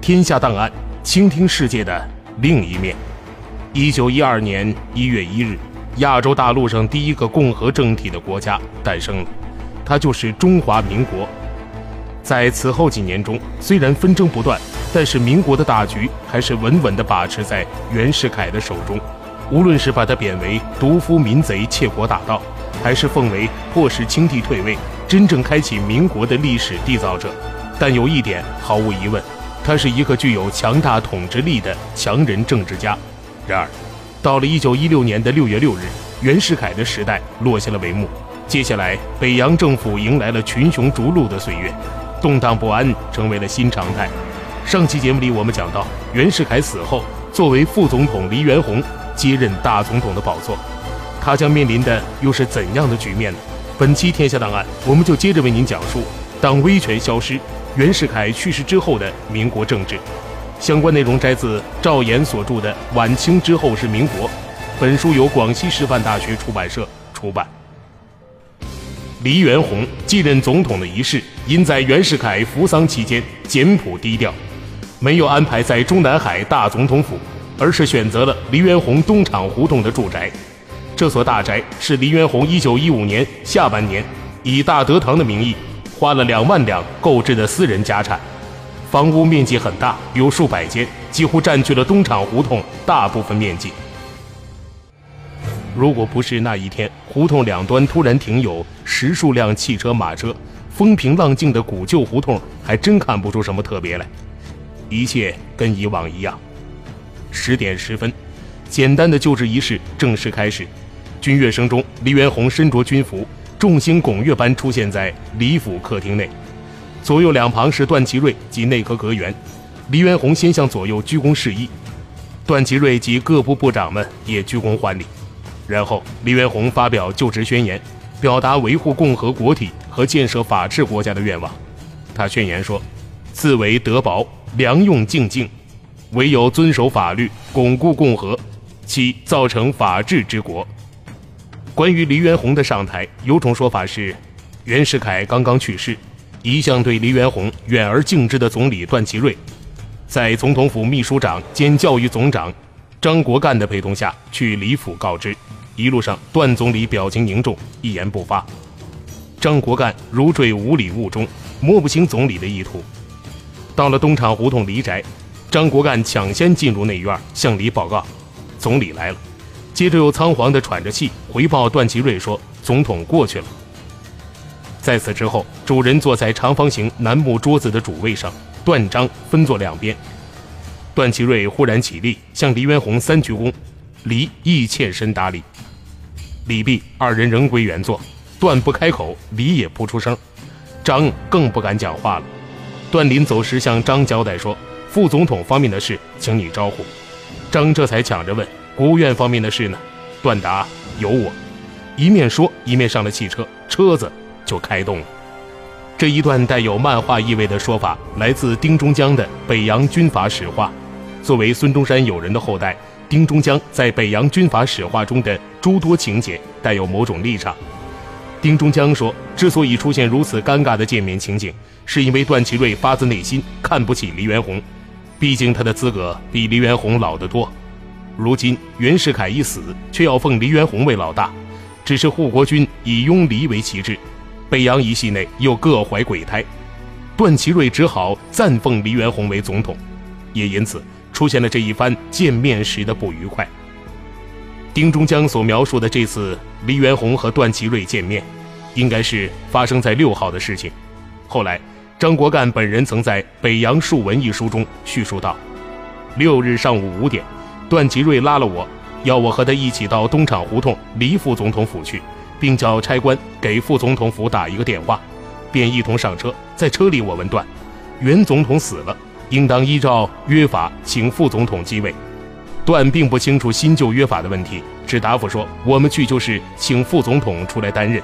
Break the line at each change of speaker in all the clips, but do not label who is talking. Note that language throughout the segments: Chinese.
天下档案，倾听世界的另一面。一九一二年一月一日，亚洲大陆上第一个共和政体的国家诞生了，它就是中华民国。在此后几年中，虽然纷争不断，但是民国的大局还是稳稳地把持在袁世凯的手中。无论是把他贬为独夫民贼、窃国大盗，还是奉为迫使清帝退位、真正开启民国的历史缔造者，但有一点毫无疑问。他是一个具有强大统治力的强人政治家。然而，到了一九一六年的六月六日，袁世凯的时代落下了帷幕。接下来，北洋政府迎来了群雄逐鹿的岁月，动荡不安成为了新常态。上期节目里，我们讲到袁世凯死后，作为副总统黎元洪接任大总统的宝座，他将面临的又是怎样的局面呢？本期《天下档案》，我们就接着为您讲述：当威权消失。袁世凯去世之后的民国政治，相关内容摘自赵岩所著的《晚清之后是民国》，本书由广西师范大学出版社出版。黎元洪继任总统的仪式，因在袁世凯服丧期间简朴低调，没有安排在中南海大总统府，而是选择了黎元洪东厂胡同的住宅。这所大宅是黎元洪1915年下半年以大德堂的名义。花了两万两购置的私人家产，房屋面积很大，有数百间，几乎占据了东厂胡同大部分面积。如果不是那一天胡同两端突然停有十数辆汽车马车，风平浪静的古旧胡同还真看不出什么特别来。一切跟以往一样。十点十分，简单的就职仪式正式开始，军乐声中，黎元洪身着军服。众星拱月般出现在李府客厅内，左右两旁是段祺瑞及内阁阁员。黎元洪先向左右鞠躬示意，段祺瑞及各部部长们也鞠躬还礼。然后，黎元洪发表就职宣言，表达维护共和国体和建设法治国家的愿望。他宣言说：“自为德薄，良用静静，唯有遵守法律，巩固共和，其造成法治之国。”关于黎元洪的上台，有种说法是，袁世凯刚刚去世，一向对黎元洪远而敬之的总理段祺瑞，在总统府秘书长兼教育总长张国干的陪同下去李府告知。一路上，段总理表情凝重，一言不发。张国干如坠五里雾中，摸不清总理的意图。到了东厂胡同黎宅，张国干抢先进入内院，向李报告：“总理来了。”接着又仓皇地喘着气回报段祺瑞说：“总统过去了。”在此之后，主人坐在长方形楠木桌子的主位上，段张分坐两边。段祺瑞忽然起立，向黎元洪三鞠躬，黎亦欠身答礼。礼毕，二人仍归原座。段不开口，黎也不出声，张更不敢讲话了。段临走时向张交代说：“副总统方面的事，请你招呼。”张这才抢着问。国务院方面的事呢？段达有我。一面说，一面上了汽车，车子就开动了。这一段带有漫画意味的说法，来自丁中江的《北洋军阀史话》。作为孙中山友人的后代，丁中江在《北洋军阀史话》中的诸多情节带有某种立场。丁中江说，之所以出现如此尴尬的见面情景，是因为段祺瑞发自内心看不起黎元洪，毕竟他的资格比黎元洪老得多。如今袁世凯一死，却要奉黎元洪为老大，只是护国军以拥黎为旗帜，北洋一系内又各怀鬼胎，段祺瑞只好暂奉黎元洪为总统，也因此出现了这一番见面时的不愉快。丁中江所描述的这次黎元洪和段祺瑞见面，应该是发生在六号的事情。后来，张国干本人曾在《北洋述文》一书中叙述道：六日上午五点。段祺瑞拉了我，要我和他一起到东厂胡同黎副总统府去，并叫差官给副总统府打一个电话，便一同上车。在车里，我问段：“原总统死了，应当依照约法请副总统继位。段并不清楚新旧约法的问题，只答复说：“我们去就是请副总统出来担任。”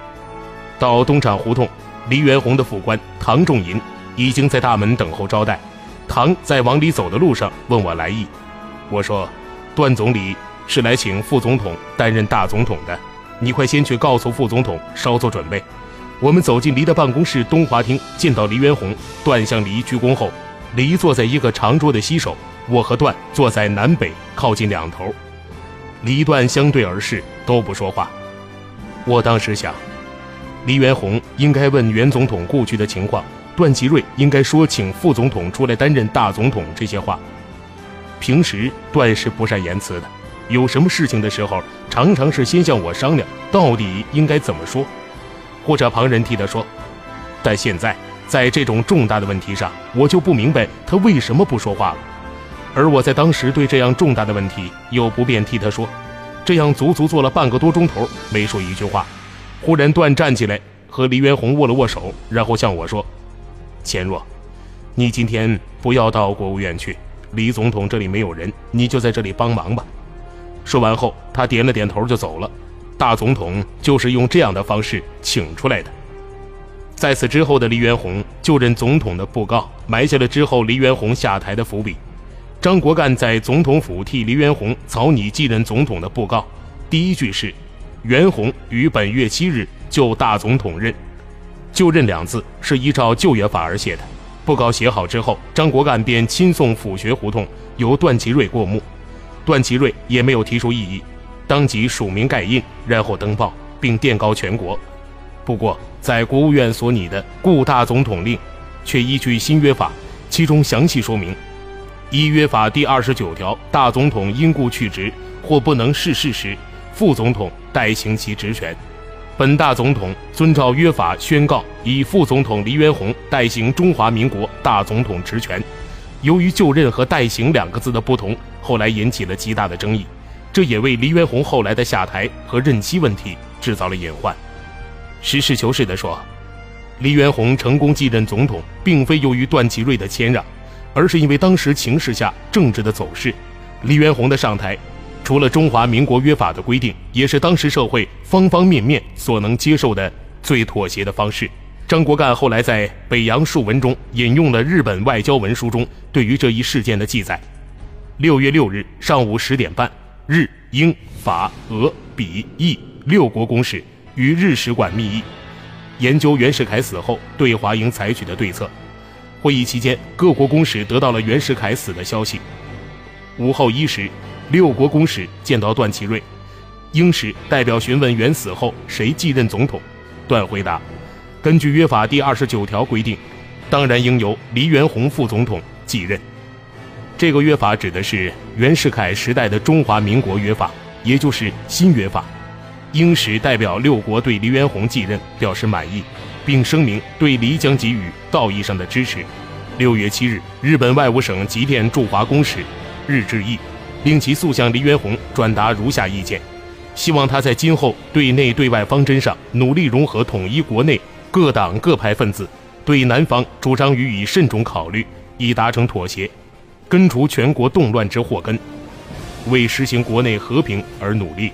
到东厂胡同，黎元洪的副官唐仲银已经在大门等候招待。唐在往里走的路上问我来意，我说：“段总理是来请副总统担任大总统的，你快先去告诉副总统稍作准备。”我们走进黎的办公室东华厅，见到黎元洪，段向黎鞠躬后，黎坐在一个长桌的西首，我和段坐在南北靠近两头，黎段相对而视，都不说话。我当时想，黎元洪应该问原总统故居的情况，段祺瑞应该说请副总统出来担任大总统这些话。平时段是不善言辞的，有什么事情的时候，常常是先向我商量到底应该怎么说。或者旁人替他说，但现在在这种重大的问题上，我就不明白他为什么不说话了。而我在当时对这样重大的问题又不便替他说，这样足足坐了半个多钟头没说一句话。忽然段站起来和黎元洪握了握手，然后向我说：“钱若，你今天不要到国务院去，李总统这里没有人，你就在这里帮忙吧。”说完后，他点了点头就走了。大总统就是用这样的方式请出来的。在此之后的黎元洪就任总统的布告，埋下了之后黎元洪下台的伏笔。张国干在总统府替黎元洪草拟继任总统的布告，第一句是：“元洪于本月七日就大总统任。”就任两字是依照旧约法而写的。布告写好之后，张国干便亲送府学胡同，由段祺瑞过目。段祺瑞也没有提出异议。当即署名盖印，然后登报，并电告全国。不过，在国务院所拟的《顾大总统令》，却依据新约法，其中详细说明：依约法第二十九条，大总统因故去职或不能逝世时，副总统代行其职权。本大总统遵照约法宣告，以副总统黎元洪代行中华民国大总统职权。由于就任和代行两个字的不同，后来引起了极大的争议。这也为黎元洪后来的下台和任期问题制造了隐患。实事求是地说，黎元洪成功继任总统，并非由于段祺瑞的谦让，而是因为当时情势下政治的走势。黎元洪的上台，除了中华民国约法的规定，也是当时社会方方面面所能接受的最妥协的方式。张国干后来在《北洋述文》中引用了日本外交文书中对于这一事件的记载：六月六日上午十点半。日、英、法、俄、比、意六国公使与日使馆密议，研究袁世凯死后对华应采取的对策。会议期间，各国公使得到了袁世凯死的消息。午后一时，六国公使见到段祺瑞，英使代表询问袁死后谁继任总统。段回答：根据约法第二十九条规定，当然应由黎元洪副总统继任。这个约法指的是袁世凯时代的中华民国约法，也就是新约法。英使代表六国对黎元洪继任表示满意，并声明对黎将给予道义上的支持。六月七日，日本外务省急电驻华公使日志毅，令其速向黎元洪转达如下意见：希望他在今后对内对外方针上努力融合统一国内各党各派分子，对南方主张予以慎重考虑，以达成妥协。根除全国动乱之祸根，为实行国内和平而努力。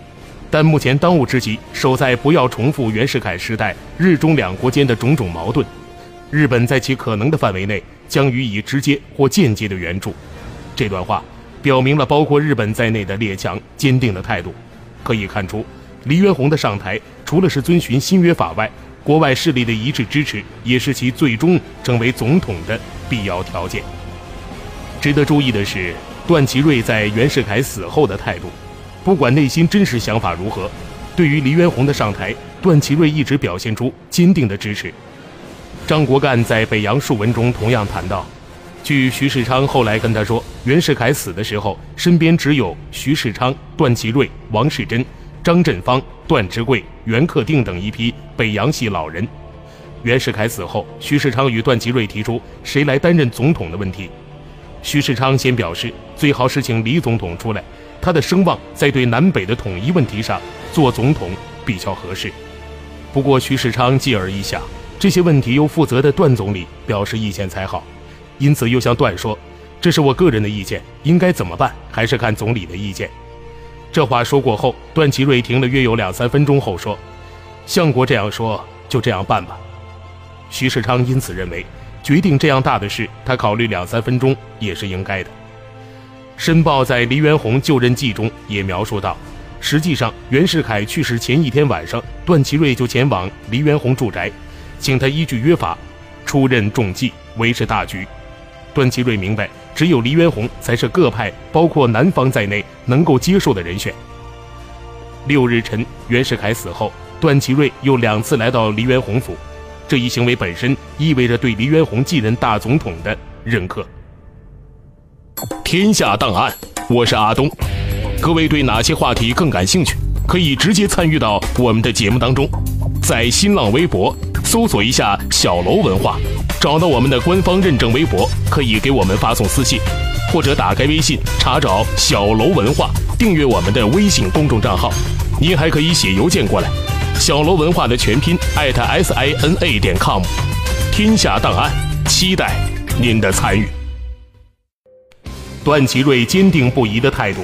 但目前当务之急，守在不要重复袁世凯时代日中两国间的种种矛盾。日本在其可能的范围内将予以直接或间接的援助。这段话表明了包括日本在内的列强坚定的态度。可以看出，黎元洪的上台，除了是遵循新约法外，国外势力的一致支持，也是其最终成为总统的必要条件。值得注意的是，段祺瑞在袁世凯死后的态度，不管内心真实想法如何，对于黎元洪的上台，段祺瑞一直表现出坚定的支持。张国干在《北洋述文》中同样谈到，据徐世昌后来跟他说，袁世凯死的时候，身边只有徐世昌、段祺瑞、王世贞、张振芳、段芝贵、袁克定等一批北洋系老人。袁世凯死后，徐世昌与段祺瑞提出谁来担任总统的问题。徐世昌先表示，最好是请李总统出来，他的声望在对南北的统一问题上做总统比较合适。不过，徐世昌继而一想，这些问题由负责的段总理表示意见才好，因此又向段说，这是我个人的意见，应该怎么办还是看总理的意见。这话说过后，段祺瑞停了约有两三分钟后说：“相国这样说，就这样办吧。”徐世昌因此认为，决定这样大的事，他考虑两三分钟也是应该的。《申报》在黎元洪就任记中也描述到，实际上袁世凯去世前一天晚上，段祺瑞就前往黎元洪住宅，请他依据约法出任重记，维持大局。段祺瑞明白，只有黎元洪才是各派，包括南方在内能够接受的人选。六日晨，袁世凯死后，段祺瑞又两次来到黎元洪府，这一行为本身意味着对黎元洪继任大总统的认可。
天下档案，我是阿东。各位对哪些话题更感兴趣？可以直接参与到我们的节目当中，在新浪微博搜索一下“小楼文化”。找到我们的官方认证微博，可以给我们发送私信，或者打开微信查找“小楼文化”，订阅我们的微信公众账号。您还可以写邮件过来，“小楼文化”的全拼艾特 s i n a 点 com。天下档案，期待您的参与。
段祺瑞坚定不移的态度，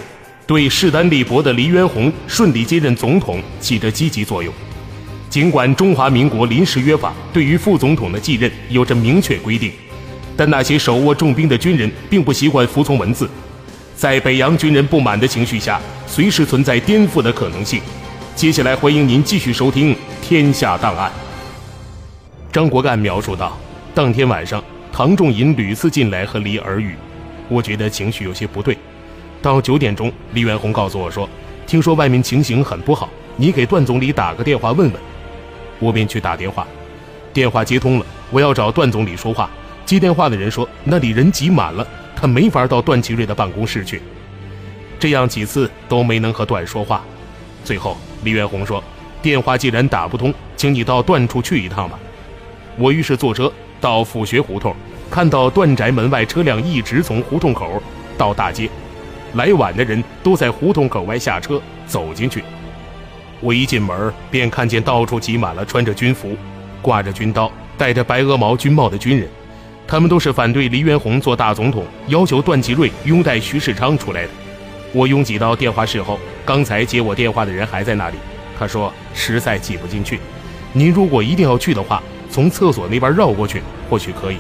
对势单力薄的黎元洪顺利接任总统起着积极作用。尽管中华民国临时约法对于副总统的继任有着明确规定，但那些手握重兵的军人并不习惯服从文字，在北洋军人不满的情绪下，随时存在颠覆的可能性。接下来，欢迎您继续收听《天下档案》。张国干描述道：“当天晚上，唐仲寅屡次进来和黎耳语，我觉得情绪有些不对。到九点钟，黎元洪告诉我说，听说外面情形很不好，你给段总理打个电话问问。”我便去打电话，电话接通了，我要找段总理说话。接电话的人说那里人挤满了，他没法到段祺瑞的办公室去。这样几次都没能和段说话。最后，李元洪说：“电话既然打不通，请你到段处去一趟吧。”我于是坐车到府学胡同，看到段宅门外车辆一直从胡同口到大街，来晚的人都在胡同口外下车走进去。我一进门，便看见到处挤满了穿着军服、挂着军刀、戴着白鹅毛军帽的军人，他们都是反对黎元洪做大总统，要求段祺瑞拥戴徐世昌出来的。我拥挤到电话室后，刚才接我电话的人还在那里。他说实在挤不进去，您如果一定要去的话，从厕所那边绕过去或许可以。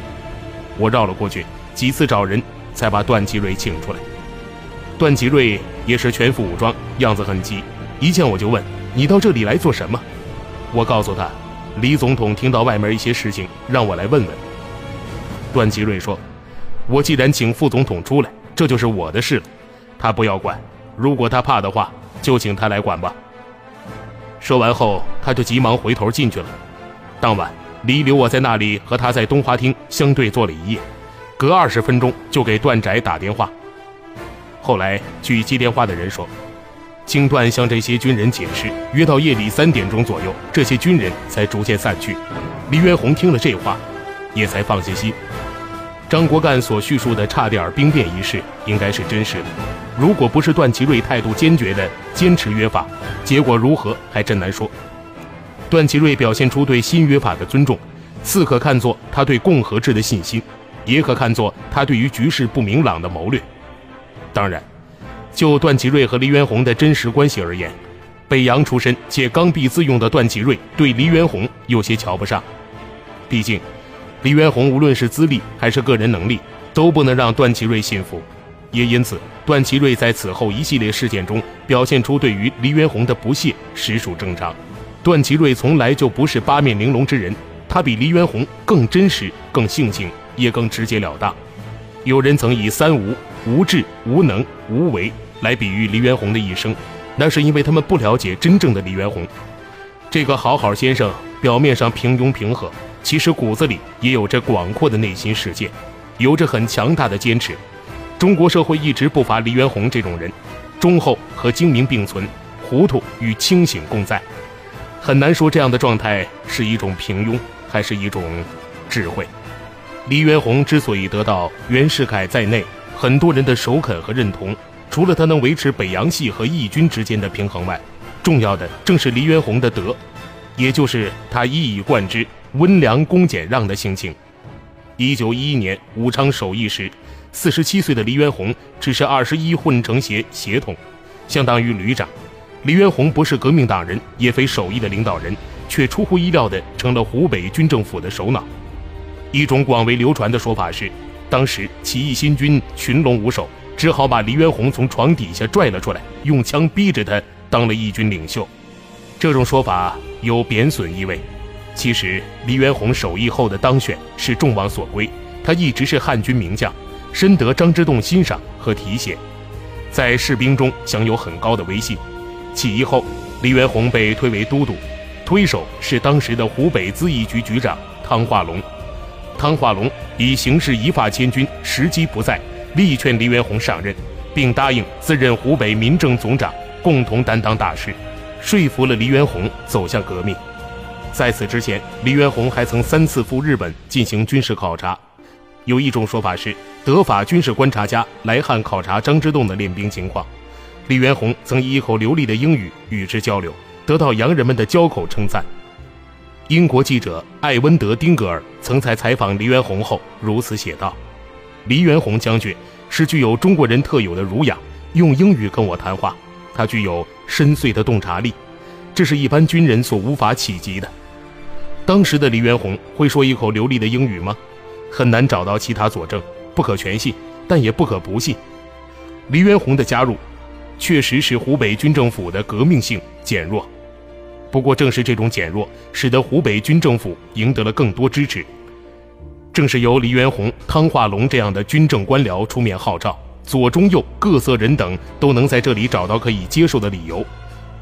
我绕了过去，几次找人才把段祺瑞请出来。段祺瑞也是全副武装，样子很急，一见我就问。你到这里来做什么？我告诉他，李总统听到外面一些事情，让我来问问。段祺瑞说：“我既然请副总统出来，这就是我的事了，他不要管。如果他怕的话，就请他来管吧。”说完后，他就急忙回头进去了。当晚，李留我在那里和他在东华厅相对坐了一夜，隔二十分钟就给段宅打电话。后来，据接电话的人说。经段向这些军人解释，约到夜里三点钟左右，这些军人才逐渐散去。黎元洪听了这话，也才放下心。张国干所叙述的差点兵变一事，应该是真实的。如果不是段祺瑞态度坚决的坚持约法，结果如何还真难说。段祺瑞表现出对新约法的尊重，似可看作他对共和制的信心，也可看作他对于局势不明朗的谋略。当然。就段祺瑞和黎元洪的真实关系而言，北洋出身且刚愎自用的段祺瑞对黎元洪有些瞧不上。毕竟，黎元洪无论是资历还是个人能力，都不能让段祺瑞信服。也因此，段祺瑞在此后一系列事件中表现出对于黎元洪的不屑，实属正常。段祺瑞从来就不是八面玲珑之人，他比黎元洪更真实、更性情，也更直截了当。有人曾以“三无”——无智、无能、无为。来比喻黎元洪的一生，那是因为他们不了解真正的黎元洪。这个好好先生，表面上平庸平和，其实骨子里也有着广阔的内心世界，有着很强大的坚持。中国社会一直不乏黎元洪这种人，忠厚和精明并存，糊涂与清醒共在。很难说这样的状态是一种平庸，还是一种智慧。黎元洪之所以得到袁世凯在内很多人的首肯和认同。除了他能维持北洋系和义军之间的平衡外，重要的正是黎元洪的德，也就是他一以贯之温良恭俭让的性情。一九一一年武昌首义时，四十七岁的黎元洪只是二十一混成协协同，相当于旅长。黎元洪不是革命党人，也非首义的领导人，却出乎意料地成了湖北军政府的首脑。一种广为流传的说法是，当时起义新军群龙无首，只好把黎元洪从床底下拽了出来，用枪逼着他当了义军领袖。这种说法有贬损意味。其实，黎元洪首义后的当选是众望所归，他一直是汉军名将，深得张之洞欣赏和提携，在士兵中享有很高的威信。起义后，黎元洪被推为都督，推手是当时的湖北咨议局局长汤化龙。汤化龙以形势一发千钧，时机不在，力劝黎元洪上任，并答应自任湖北民政总长，共同担当大事，说服了黎元洪走向革命。在此之前，黎元洪还曾三次赴日本进行军事考察。有一种说法是，德法军事观察家来汉考察张之洞的练兵情况，黎元洪曾以一口流利的英语与之交流，得到洋人们的交口称赞。英国记者艾温德·丁格尔曾在采访黎元洪后如此写道：“黎元洪将军是具有中国人特有的儒雅，用英语跟我谈话，他具有深邃的洞察力，这是一般军人所无法企及的。”当时的黎元洪会说一口流利的英语吗？很难找到其他佐证，不可全信，但也不可不信。黎元洪的加入，确实使湖北军政府的革命性减弱。不过，正是这种减弱，使得湖北军政府赢得了更多支持。正是由黎元洪、汤化龙这样的军政官僚出面号召，左、中、右各色人等都能在这里找到可以接受的理由。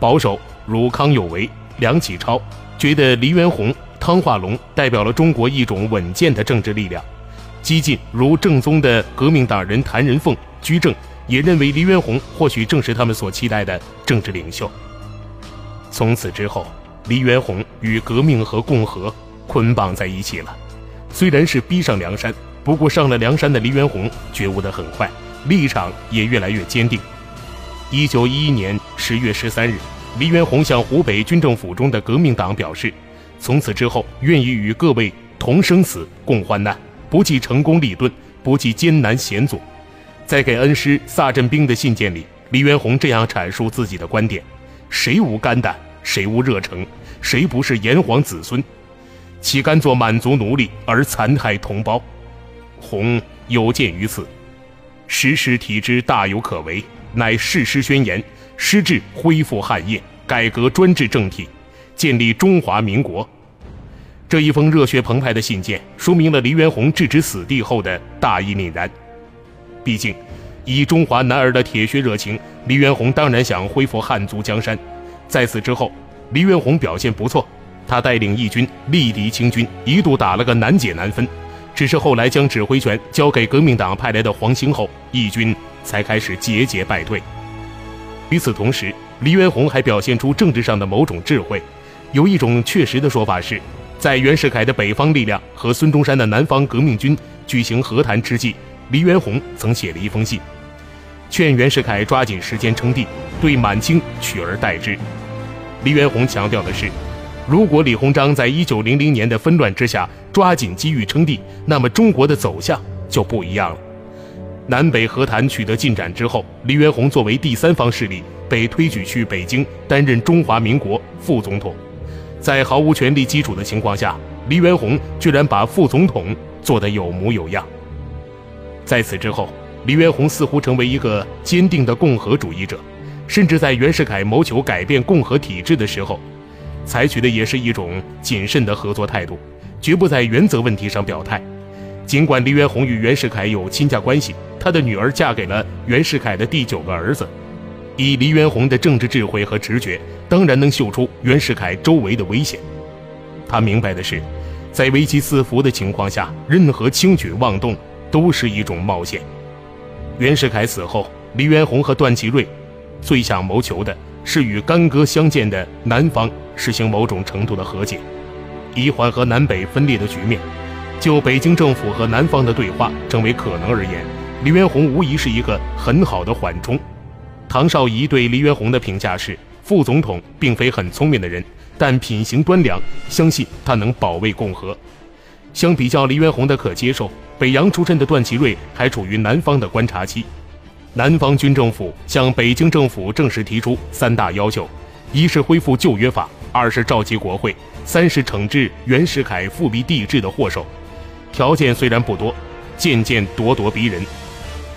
保守如康有为、梁启超觉得黎元洪。汤化龙代表了中国一种稳健的政治力量，激进如正宗的革命党人谭仁凤居正也认为黎元洪或许正是他们所期待的政治领袖。从此之后，黎元洪与革命和共和捆绑在一起了。虽然是逼上梁山，不过上了梁山的黎元洪觉悟得很快，立场也越来越坚定。一九一一年十月十三日，黎元洪向湖北军政府中的革命党表示。从此之后，愿意与各位同生死、共患难，不计成功利钝，不计艰难险阻。在给恩师萨镇兵的信件里，黎元洪这样阐述自己的观点：谁无肝胆，谁无热诚，谁不是炎黄子孙？岂甘做满族奴隶而残害同胞？洪有鉴于此，实施体之大有可为，乃誓师宣言，师志恢复汉业，改革专制政体。建立中华民国，这一封热血澎湃的信件，说明了黎元洪置之死地后的大义凛然。毕竟，以中华男儿的铁血热情，黎元洪当然想恢复汉族江山。在此之后，黎元洪表现不错，他带领义军力敌清军，一度打了个难解难分。只是后来将指挥权交给革命党派来的黄兴后，义军才开始节节败退。与此同时，黎元洪还表现出政治上的某种智慧。有一种确实的说法是，在袁世凯的北方力量和孙中山的南方革命军举行和谈之际，黎元洪曾写了一封信，劝袁世凯抓紧时间称帝，对满清取而代之。黎元洪强调的是，如果李鸿章在一九零零年的纷乱之下抓紧机遇称帝，那么中国的走向就不一样了。南北和谈取得进展之后，黎元洪作为第三方势力被推举去北京担任中华民国副总统。在毫无权力基础的情况下，黎元洪居然把副总统做得有模有样。在此之后，黎元洪似乎成为一个坚定的共和主义者，甚至在袁世凯谋求改变共和体制的时候，采取的也是一种谨慎的合作态度，绝不在原则问题上表态。尽管黎元洪与袁世凯有亲家关系，他的女儿嫁给了袁世凯的第九个儿子。以黎元洪的政治智慧和直觉，当然能嗅出袁世凯周围的危险。他明白的是，在危机四伏的情况下，任何轻举妄动都是一种冒险。袁世凯死后，黎元洪和段祺瑞最想谋求的是与干戈相见的南方实行某种程度的和解，以缓和南北分裂的局面。就北京政府和南方的对话成为可能而言，黎元洪无疑是一个很好的缓冲。唐绍仪对黎元洪的评价是：副总统并非很聪明的人，但品行端良，相信他能保卫共和。相比较黎元洪的可接受，北洋出身的段祺瑞还处于南方的观察期。南方军政府向北京政府正式提出三大要求：一是恢复旧约法，二是召集国会，三是惩治袁世凯复辟帝制的祸首。条件虽然不多，渐渐咄咄逼人。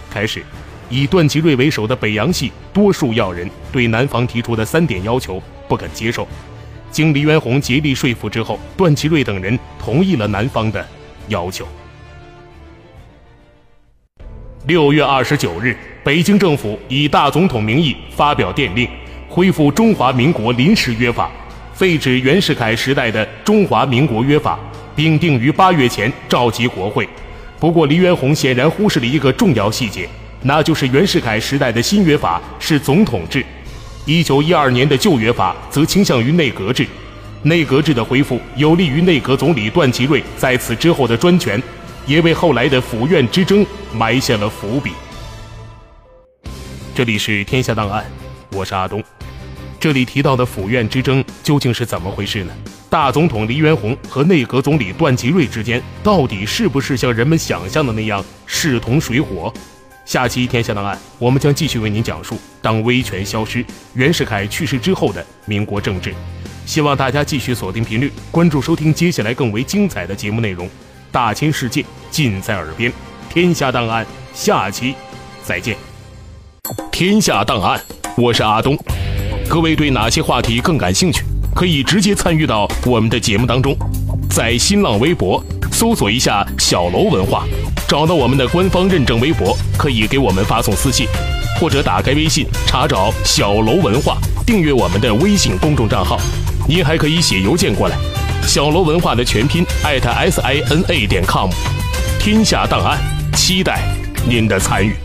开始，以段祺瑞为首的北洋系多数要人对南方提出的三点要求不肯接受。经黎元洪竭力说服之后，段祺瑞等人同意了南方的要求。六月二十九日，北京政府以大总统名义发表电令，恢复中华民国临时约法，废止袁世凯时代的中华民国约法，并定于八月前召集国会。不过，黎元洪显然忽视了一个重要细节，那就是袁世凯时代的新约法是总统制。一九一二年的旧约法则倾向于内阁制，内阁制的恢复有利于内阁总理段祺瑞在此之后的专权，也为后来的府院之争埋下了伏笔。这里是天下档案，我是阿东。这里提到的府院之争究竟是怎么回事呢？大总统黎元洪和内阁总理段祺瑞之间到底是不是像人们想象的那样势同水火？下期《天下档案》，我们将继续为您讲述当威权消失、袁世凯去世之后的民国政治。希望大家继续锁定频率，关注收听接下来更为精彩的节目内容。大千世界尽在耳边，《天下档案》下期再见。《天下档案》，我是阿东。各位对哪些话题更感兴趣？可以直接参与到我们的节目当中，在新浪微博搜索一下“小楼文化”。找到我们的官方认证微博，可以给我们发送私信，或者打开微信查找“小楼文化”，订阅我们的微信公众账号。您还可以写邮件过来，“小楼文化”的全拼艾特 s i n a 点 com。天下档案，期待您的参与。